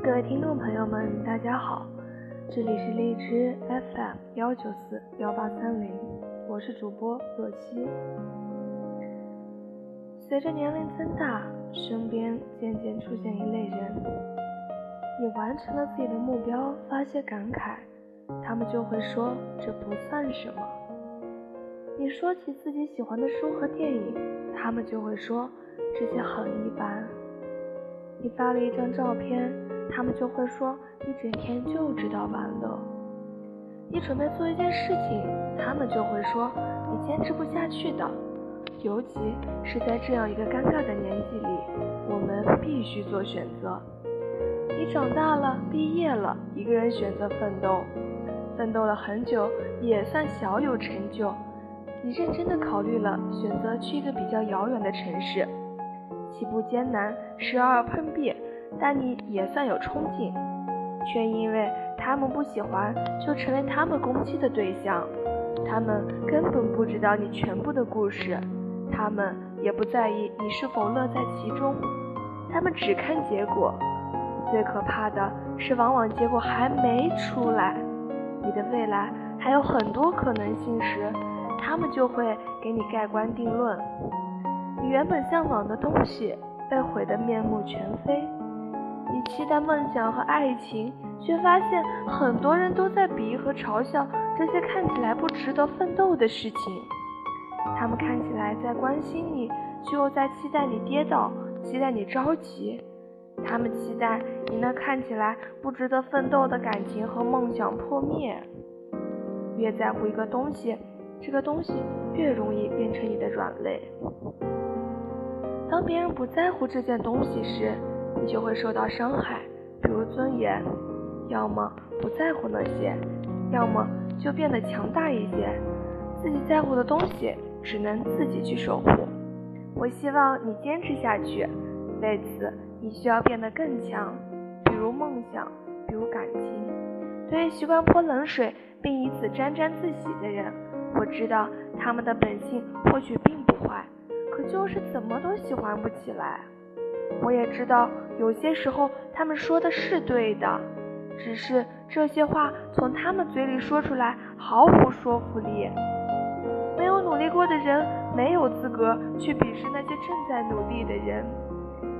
各位听众朋友们，大家好，这里是荔枝 FM 幺九四幺八三零，我是主播若曦。随着年龄增大，身边渐渐出现一类人，你完成了自己的目标，发些感慨，他们就会说这不算什么；你说起自己喜欢的书和电影，他们就会说这些很一般；你发了一张照片。他们就会说你整天就知道玩乐，你准备做一件事情，他们就会说你坚持不下去的。尤其是在这样一个尴尬的年纪里，我们必须做选择。你长大了，毕业了，一个人选择奋斗，奋斗了很久也算小有成就。你认真的考虑了，选择去一个比较遥远的城市，起步艰难，时而碰壁。但你也算有冲劲，却因为他们不喜欢，就成为他们攻击的对象。他们根本不知道你全部的故事，他们也不在意你是否乐在其中，他们只看结果。最可怕的是，往往结果还没出来，你的未来还有很多可能性时，他们就会给你盖棺定论。你原本向往的东西被毁得面目全非。你期待梦想和爱情，却发现很多人都在鄙夷和嘲笑这些看起来不值得奋斗的事情。他们看起来在关心你，却又在期待你跌倒，期待你着急。他们期待你那看起来不值得奋斗的感情和梦想破灭。越在乎一个东西，这个东西越容易变成你的软肋。当别人不在乎这件东西时，你就会受到伤害，比如尊严，要么不在乎那些，要么就变得强大一些。自己在乎的东西，只能自己去守护。我希望你坚持下去，为此你需要变得更强，比如梦想，比如感情。对于习惯泼冷水并以此沾沾自喜的人，我知道他们的本性或许并不坏，可就是怎么都喜欢不起来。我也知道，有些时候他们说的是对的，只是这些话从他们嘴里说出来毫无说服力。没有努力过的人没有资格去鄙视那些正在努力的人。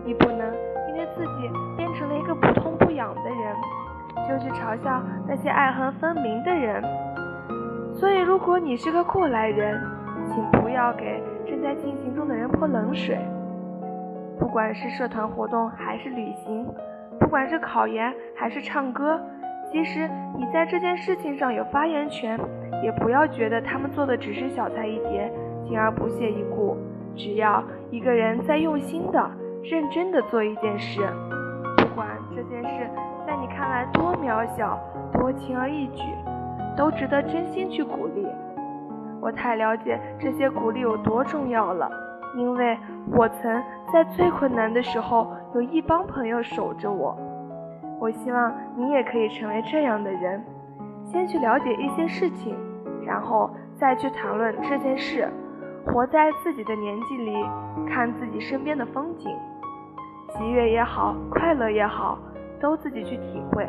你不能因为自己变成了一个不痛不痒的人，就去嘲笑那些爱恨分明的人。所以，如果你是个过来人，请不要给正在进行中的人泼冷水。不管是社团活动还是旅行，不管是考研还是唱歌，即使你在这件事情上有发言权，也不要觉得他们做的只是小菜一碟，进而不屑一顾。只要一个人在用心的、认真的做一件事，不管这件事在你看来多渺小、多轻而易举，都值得真心去鼓励。我太了解这些鼓励有多重要了，因为我曾。在最困难的时候，有一帮朋友守着我。我希望你也可以成为这样的人，先去了解一些事情，然后再去谈论这件事。活在自己的年纪里，看自己身边的风景，喜悦也好，快乐也好，都自己去体会；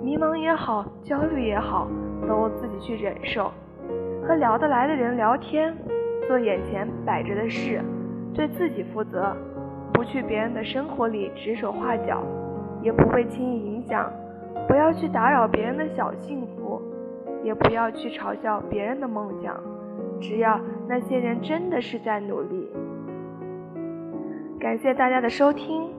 迷茫也好，焦虑也好，都自己去忍受。和聊得来的人聊天，做眼前摆着的事。对自己负责，不去别人的生活里指手画脚，也不会轻易影响。不要去打扰别人的小幸福，也不要去嘲笑别人的梦想。只要那些人真的是在努力。感谢大家的收听。